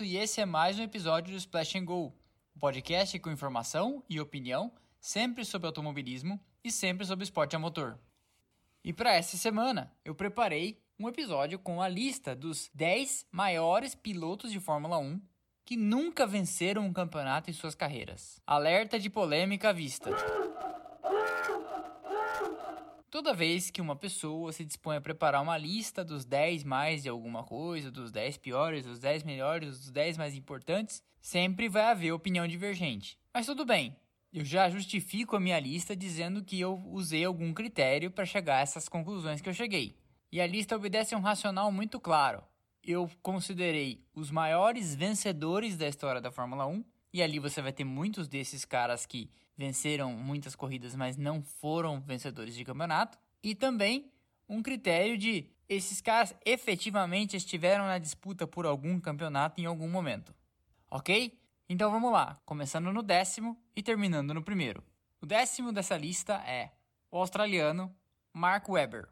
E esse é mais um episódio do Splash and Go, um podcast com informação e opinião, sempre sobre automobilismo e sempre sobre esporte a motor. E para essa semana, eu preparei um episódio com a lista dos 10 maiores pilotos de Fórmula 1 que nunca venceram um campeonato em suas carreiras. Alerta de polêmica à vista. Toda vez que uma pessoa se dispõe a preparar uma lista dos 10 mais de alguma coisa, dos 10 piores, dos 10 melhores, dos 10 mais importantes, sempre vai haver opinião divergente. Mas tudo bem, eu já justifico a minha lista dizendo que eu usei algum critério para chegar a essas conclusões que eu cheguei. E a lista obedece a um racional muito claro. Eu considerei os maiores vencedores da história da Fórmula 1 e ali você vai ter muitos desses caras que venceram muitas corridas, mas não foram vencedores de campeonato. E também um critério de esses caras efetivamente estiveram na disputa por algum campeonato em algum momento. Ok? Então vamos lá, começando no décimo e terminando no primeiro. O décimo dessa lista é o australiano Mark Webber.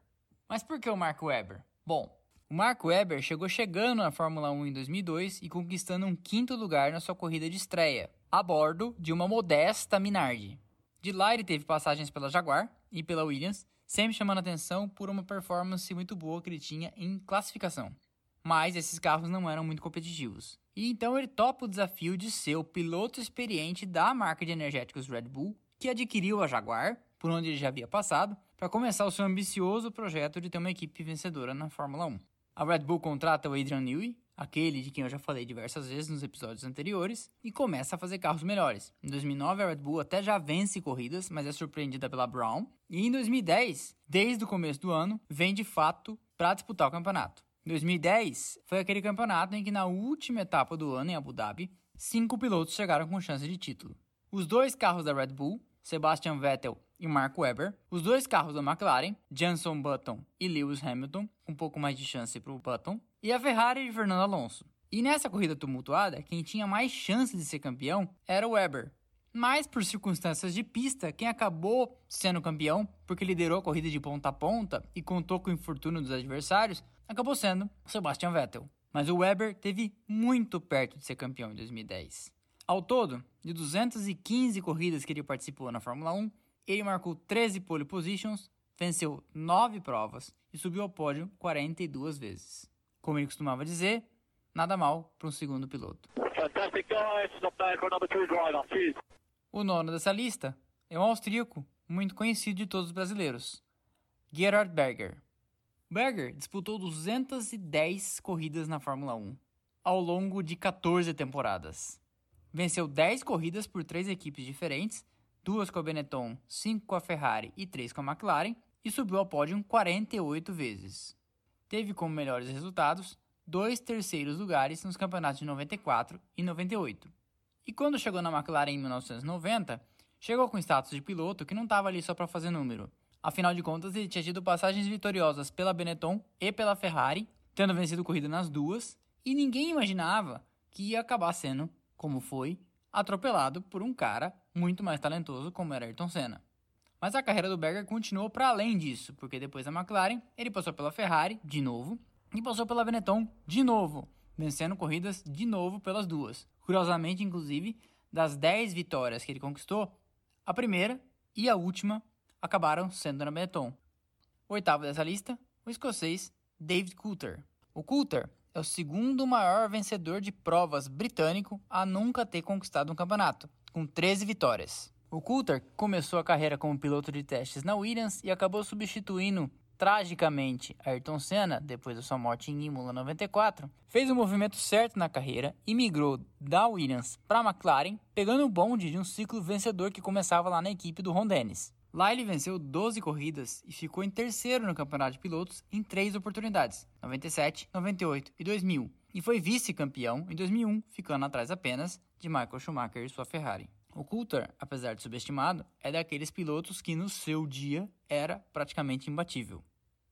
Mas por que o Mark Webber? Bom, o Mark Webber chegou chegando na Fórmula 1 em 2002 e conquistando um quinto lugar na sua corrida de estreia, a bordo de uma modesta Minardi. De lá ele teve passagens pela Jaguar e pela Williams, sempre chamando atenção por uma performance muito boa que ele tinha em classificação. Mas esses carros não eram muito competitivos. E então ele topa o desafio de ser o piloto experiente da marca de energéticos Red Bull, que adquiriu a Jaguar, por onde ele já havia passado, para começar o seu ambicioso projeto de ter uma equipe vencedora na Fórmula 1. A Red Bull contrata o Adrian Newey, aquele de quem eu já falei diversas vezes nos episódios anteriores, e começa a fazer carros melhores. Em 2009, a Red Bull até já vence corridas, mas é surpreendida pela Brown. E em 2010, desde o começo do ano, vem de fato para disputar o campeonato. Em 2010, foi aquele campeonato em que, na última etapa do ano em Abu Dhabi, cinco pilotos chegaram com chance de título. Os dois carros da Red Bull, Sebastian Vettel e Mark Webber. Os dois carros da McLaren, Jenson Button e Lewis Hamilton, um pouco mais de chance para o Button. E a Ferrari de Fernando Alonso. E nessa corrida tumultuada, quem tinha mais chance de ser campeão era o Webber. Mas por circunstâncias de pista, quem acabou sendo campeão, porque liderou a corrida de ponta a ponta e contou com o infortúnio dos adversários, acabou sendo Sebastian Vettel. Mas o Webber teve muito perto de ser campeão em 2010. Ao todo, de 215 corridas que ele participou na Fórmula 1, ele marcou 13 pole positions, venceu 9 provas e subiu ao pódio 42 vezes. Como ele costumava dizer, nada mal para um segundo piloto. O nono dessa lista é um austríaco muito conhecido de todos os brasileiros, Gerhard Berger. Berger disputou 210 corridas na Fórmula 1 ao longo de 14 temporadas. Venceu 10 corridas por três equipes diferentes duas com a Benetton, cinco com a Ferrari e três com a McLaren, e subiu ao pódio 48 vezes. Teve como melhores resultados dois terceiros lugares nos campeonatos de 94 e 98. E quando chegou na McLaren em 1990, chegou com status de piloto que não estava ali só para fazer número. Afinal de contas, ele tinha tido passagens vitoriosas pela Benetton e pela Ferrari, tendo vencido corrida nas duas, e ninguém imaginava que ia acabar sendo, como foi, atropelado por um cara muito mais talentoso como era Ayrton Senna. Mas a carreira do Berger continuou para além disso, porque depois da McLaren, ele passou pela Ferrari, de novo, e passou pela Benetton, de novo, vencendo corridas de novo pelas duas. Curiosamente, inclusive, das 10 vitórias que ele conquistou, a primeira e a última acabaram sendo na Benetton. Oitavo dessa lista, o escocês David Coulter. O Coulter é o segundo maior vencedor de provas britânico a nunca ter conquistado um campeonato, com 13 vitórias. O Coulter começou a carreira como piloto de testes na Williams e acabou substituindo tragicamente Ayrton Senna depois da sua morte em Imola 94. Fez o movimento certo na carreira e migrou da Williams para a McLaren, pegando o bonde de um ciclo vencedor que começava lá na equipe do Ron Dennis. Lá ele venceu 12 corridas e ficou em terceiro no campeonato de pilotos em três oportunidades: 97, 98 e 2000. E foi vice-campeão em 2001, ficando atrás apenas de Michael Schumacher e sua Ferrari. O Coulter, apesar de subestimado, é daqueles pilotos que no seu dia era praticamente imbatível.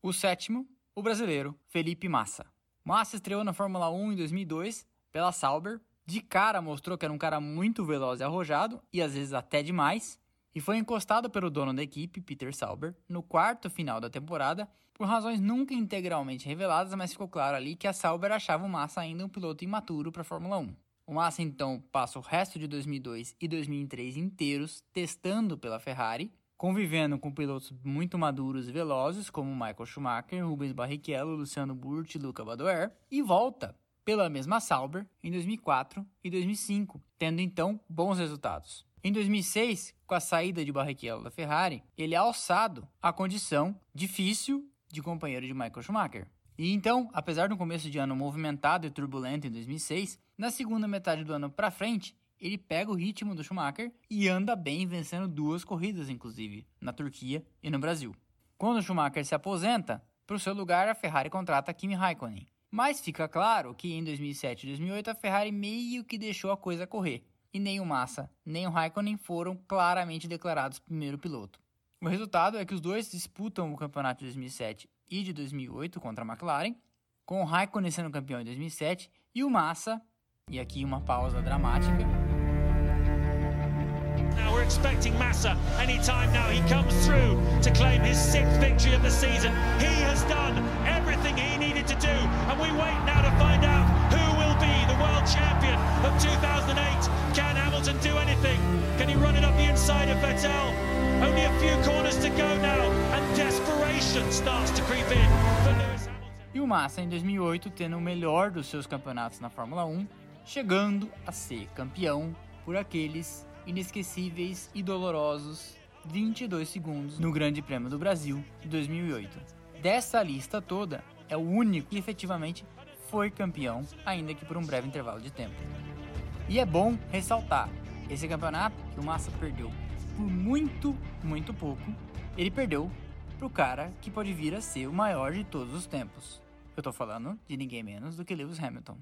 O sétimo, o brasileiro Felipe Massa. Massa estreou na Fórmula 1 em 2002 pela Sauber. De cara mostrou que era um cara muito veloz e arrojado, e às vezes até demais, e foi encostado pelo dono da equipe, Peter Sauber, no quarto final da temporada, por razões nunca integralmente reveladas, mas ficou claro ali que a Sauber achava o Massa ainda um piloto imaturo para a Fórmula 1. O Massa então passa o resto de 2002 e 2003 inteiros testando pela Ferrari, convivendo com pilotos muito maduros e velozes como Michael Schumacher, Rubens Barrichello, Luciano Burti e Luca Badoer, e volta pela mesma Sauber em 2004 e 2005, tendo então bons resultados. Em 2006, com a saída de Barrichello da Ferrari, ele é alçado à condição difícil de companheiro de Michael Schumacher. E então, apesar de um começo de ano movimentado e turbulento em 2006, na segunda metade do ano para frente, ele pega o ritmo do Schumacher e anda bem, vencendo duas corridas, inclusive, na Turquia e no Brasil. Quando o Schumacher se aposenta, para o seu lugar a Ferrari contrata Kimi Raikkonen, mas fica claro que em 2007 e 2008 a Ferrari meio que deixou a coisa correr, e nem o Massa nem o Raikkonen foram claramente declarados primeiro piloto. O resultado é que os dois disputam o campeonato de 2007 e de 2008 contra a McLaren, com o Raikkonen sendo campeão em 2007 e o Massa, e aqui uma pausa dramática, Now we're expecting Massa anytime now. He comes through to claim his sixth victory of the season. He has done everything he needed to do, and we wait now to find out world champion of 2008. Can Hamilton do anything? Can he run it up the inside of Vettel? Only a few corners to go now, and desperation starts to creep in for Lewis Hamilton. E o Massa em 2008 tendo o melhor dos seus campeonatos na Fórmula 1, chegando a ser campeão por aqueles inesquecíveis e dolorosos 22 segundos no Grande Prêmio do Brasil de 2008. Dessa lista toda, é o único que efetivamente foi campeão, ainda que por um breve intervalo de tempo. E é bom ressaltar, esse campeonato que o Massa perdeu por muito, muito pouco, ele perdeu para o cara que pode vir a ser o maior de todos os tempos. Eu tô falando de ninguém menos do que Lewis Hamilton.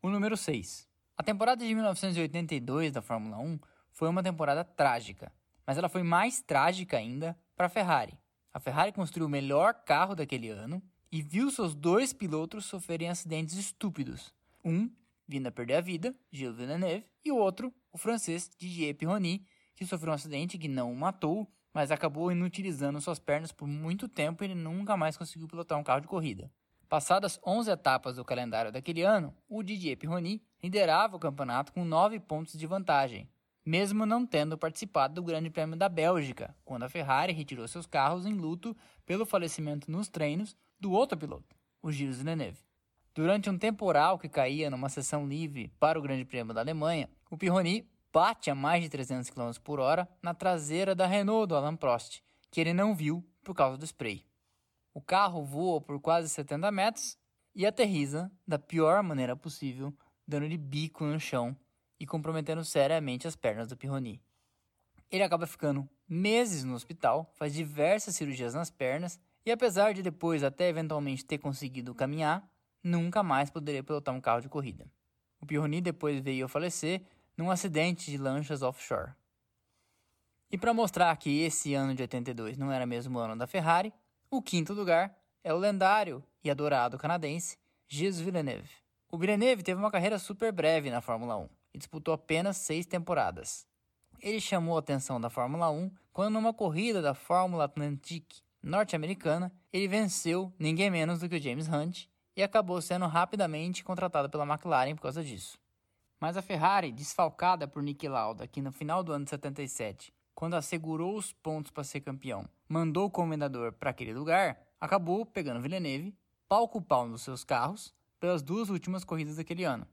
O número 6. A temporada de 1982 da Fórmula 1 foi uma temporada trágica, mas ela foi mais trágica ainda para a Ferrari. A Ferrari construiu o melhor carro daquele ano e viu seus dois pilotos sofrerem acidentes estúpidos. Um vindo a perder a vida, Gilles Villeneuve, e o outro, o francês Didier Pironi, que sofreu um acidente que não o matou, mas acabou inutilizando suas pernas por muito tempo e ele nunca mais conseguiu pilotar um carro de corrida. Passadas 11 etapas do calendário daquele ano, o Didier Pironi liderava o campeonato com 9 pontos de vantagem, mesmo não tendo participado do Grande Prêmio da Bélgica, quando a Ferrari retirou seus carros em luto pelo falecimento nos treinos do outro piloto, o Gilles Villeneuve. Durante um temporal que caía numa sessão livre para o Grande Prêmio da Alemanha, o Pironi bate a mais de 300 km por hora na traseira da Renault do Alain Prost, que ele não viu por causa do spray. O carro voa por quase 70 metros e aterriza da pior maneira possível, dando-lhe bico no chão e comprometendo seriamente as pernas do Pironi. Ele acaba ficando meses no hospital, faz diversas cirurgias nas pernas e, apesar de depois até eventualmente ter conseguido caminhar, nunca mais poderia pilotar um carro de corrida. O Pironi depois veio a falecer num acidente de lanchas offshore. E para mostrar que esse ano de 82 não era mesmo o ano da Ferrari, o quinto lugar é o lendário e adorado canadense Gilles Villeneuve. O Villeneuve teve uma carreira super breve na Fórmula 1 e disputou apenas seis temporadas. Ele chamou a atenção da Fórmula 1 quando, numa corrida da Fórmula Atlantique norte-americana, ele venceu ninguém menos do que o James Hunt e acabou sendo rapidamente contratado pela McLaren por causa disso. Mas a Ferrari, desfalcada por Niki Lauda, que no final do ano de 77 quando assegurou os pontos para ser campeão, mandou o comendador para aquele lugar, acabou pegando Villeneuve, palco pau nos seus carros, pelas duas últimas corridas daquele ano.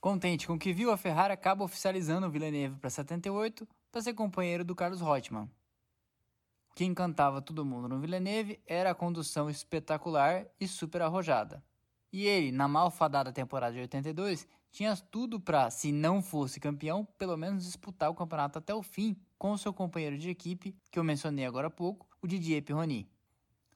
Contente com o que viu, a Ferrari acaba oficializando o Villeneuve para 78 para ser companheiro do Carlos Reutemann. Que encantava todo mundo no Villeneuve era a condução espetacular e super arrojada. E ele, na malfadada temporada de 82, tinha tudo para, se não fosse campeão, pelo menos disputar o campeonato até o fim com seu companheiro de equipe, que eu mencionei agora há pouco, o Didier Pironi.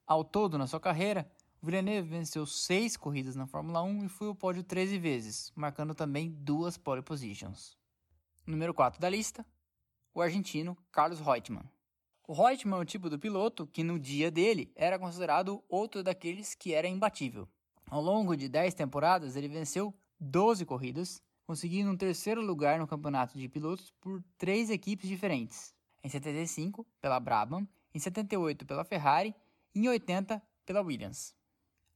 Ao todo, na sua carreira, o Villeneuve venceu seis corridas na Fórmula 1 e foi ao pódio 13 vezes, marcando também duas pole positions. Número 4 da lista, o argentino Carlos Reutemann. O Reutemann é o tipo do piloto que no dia dele era considerado outro daqueles que era imbatível. Ao longo de 10 temporadas, ele venceu 12 corridas, conseguindo um terceiro lugar no campeonato de pilotos por três equipes diferentes. Em 75, pela Brabham, em 78 pela Ferrari e em 80 pela Williams.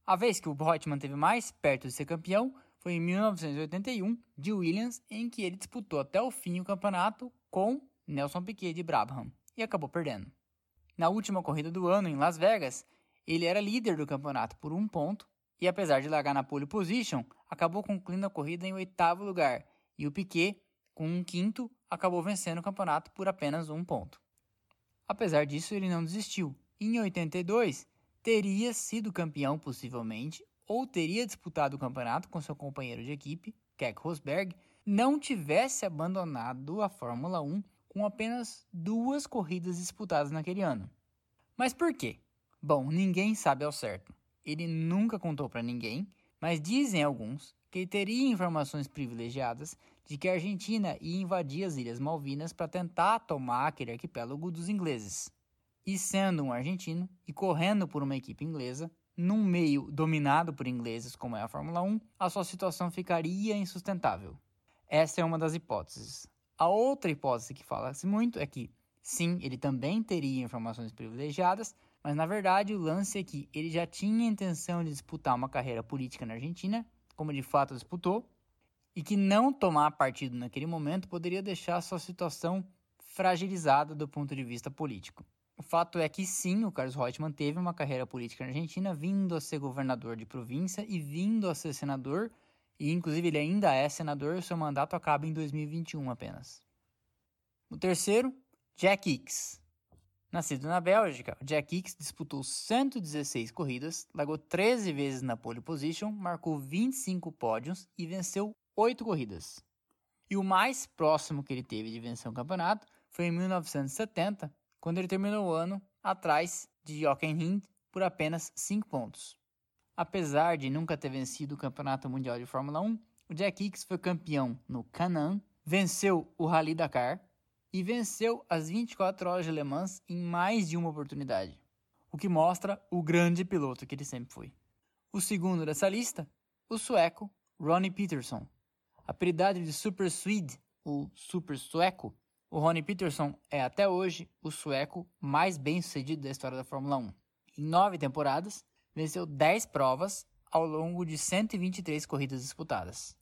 A vez que o Reutemann teve mais perto de ser campeão foi em 1981 de Williams, em que ele disputou até o fim o campeonato com Nelson Piquet de Brabham e acabou perdendo. Na última corrida do ano em Las Vegas, ele era líder do campeonato por um ponto e, apesar de largar na pole position, acabou concluindo a corrida em oitavo lugar e o Piquet, com um quinto, acabou vencendo o campeonato por apenas um ponto. Apesar disso, ele não desistiu. Em 82, teria sido campeão possivelmente ou teria disputado o campeonato com seu companheiro de equipe, Keck Rosberg, não tivesse abandonado a Fórmula 1 com apenas duas corridas disputadas naquele ano. Mas por quê? Bom, ninguém sabe ao certo. Ele nunca contou para ninguém, mas dizem alguns que ele teria informações privilegiadas de que a Argentina ia invadir as Ilhas Malvinas para tentar tomar aquele arquipélago dos ingleses. E sendo um argentino e correndo por uma equipe inglesa, num meio dominado por ingleses como é a Fórmula 1, a sua situação ficaria insustentável. Essa é uma das hipóteses. A outra hipótese que fala-se muito é que, sim, ele também teria informações privilegiadas, mas na verdade o lance é que ele já tinha a intenção de disputar uma carreira política na Argentina, como de fato disputou, e que não tomar partido naquele momento poderia deixar sua situação fragilizada do ponto de vista político. O fato é que sim, o Carlos Reutemann teve uma carreira política na Argentina, vindo a ser governador de província e vindo a ser senador, e inclusive ele ainda é senador, e seu mandato acaba em 2021 apenas. O terceiro, Jack Hicks. Nascido na Bélgica, Jack Hicks disputou 116 corridas, largou 13 vezes na pole position, marcou 25 pódios e venceu 8 corridas. E o mais próximo que ele teve de vencer um campeonato foi em 1970, quando ele terminou o ano atrás de Jochen Rindt por apenas 5 pontos. Apesar de nunca ter vencido o Campeonato Mundial de Fórmula 1, o Jack Hicks foi campeão no Canaan, venceu o Rally Dakar e venceu as 24 horas de Le Mans em mais de uma oportunidade, o que mostra o grande piloto que ele sempre foi. O segundo dessa lista, o sueco Ronnie Peterson, apelidado de Super Swede, o Super Sueco, o Ronnie Peterson é até hoje o sueco mais bem sucedido da história da Fórmula 1. Em nove temporadas, venceu 10 provas ao longo de 123 corridas disputadas,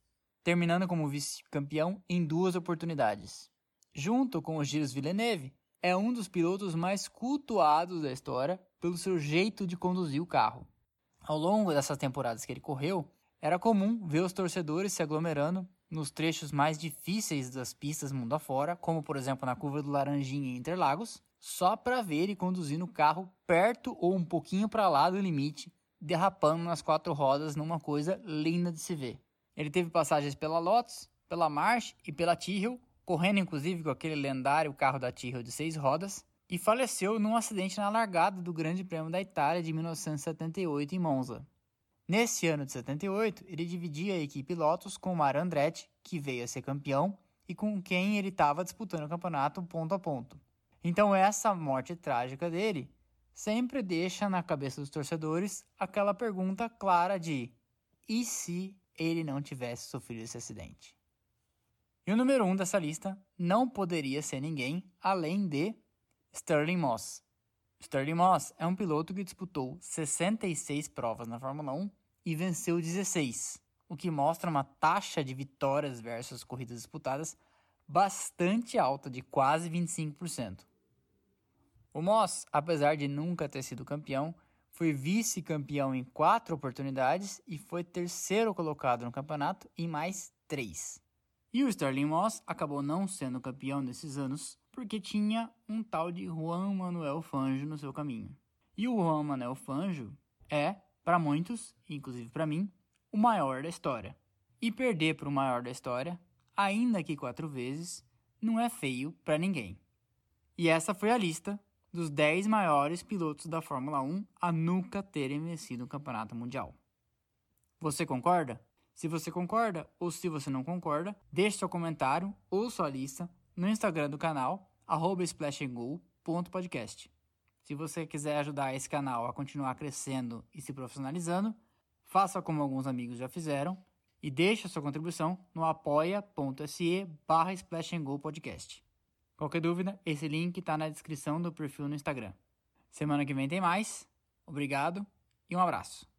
terminando como vice-campeão em duas oportunidades. Junto com o Gilles Villeneuve, é um dos pilotos mais cultuados da história pelo seu jeito de conduzir o carro. Ao longo dessas temporadas que ele correu, era comum ver os torcedores se aglomerando nos trechos mais difíceis das pistas mundo afora, como por exemplo na curva do Laranjinha em Interlagos, só para ver ele conduzindo o carro perto ou um pouquinho para lá do limite, derrapando nas quatro rodas numa coisa linda de se ver. Ele teve passagens pela Lotus, pela March e pela Tyrrell, correndo inclusive com aquele lendário carro da Tyrrell de seis rodas, e faleceu num acidente na largada do Grande Prêmio da Itália de 1978 em Monza. Nesse ano de 78, ele dividia a equipe Lotus com o Mario Andretti, que veio a ser campeão, e com quem ele estava disputando o campeonato ponto a ponto. Então essa morte trágica dele sempre deixa na cabeça dos torcedores aquela pergunta clara de e se ele não tivesse sofrido esse acidente? E o número um dessa lista não poderia ser ninguém além de Sterling Moss. Sterling Moss é um piloto que disputou 66 provas na Fórmula 1 e venceu 16, o que mostra uma taxa de vitórias versus corridas disputadas bastante alta, de quase 25%. O Moss, apesar de nunca ter sido campeão, foi vice-campeão em quatro oportunidades e foi terceiro colocado no campeonato em mais três. E o Sterling Moss acabou não sendo campeão nesses anos porque tinha um tal de Juan Manuel Fangio no seu caminho. E o Juan Manuel Fangio é, para muitos, inclusive para mim, o maior da história. E perder para o maior da história, ainda que quatro vezes, não é feio para ninguém. E essa foi a lista dos 10 maiores pilotos da Fórmula 1 a nunca terem vencido o Campeonato Mundial. Você concorda? Se você concorda ou se você não concorda, deixe seu comentário ou sua lista no Instagram do canal, splashandgo.podcast. Se você quiser ajudar esse canal a continuar crescendo e se profissionalizando, faça como alguns amigos já fizeram e deixe sua contribuição no apoia.se barra Podcast. Qualquer dúvida, esse link está na descrição do perfil no Instagram. Semana que vem tem mais. Obrigado e um abraço.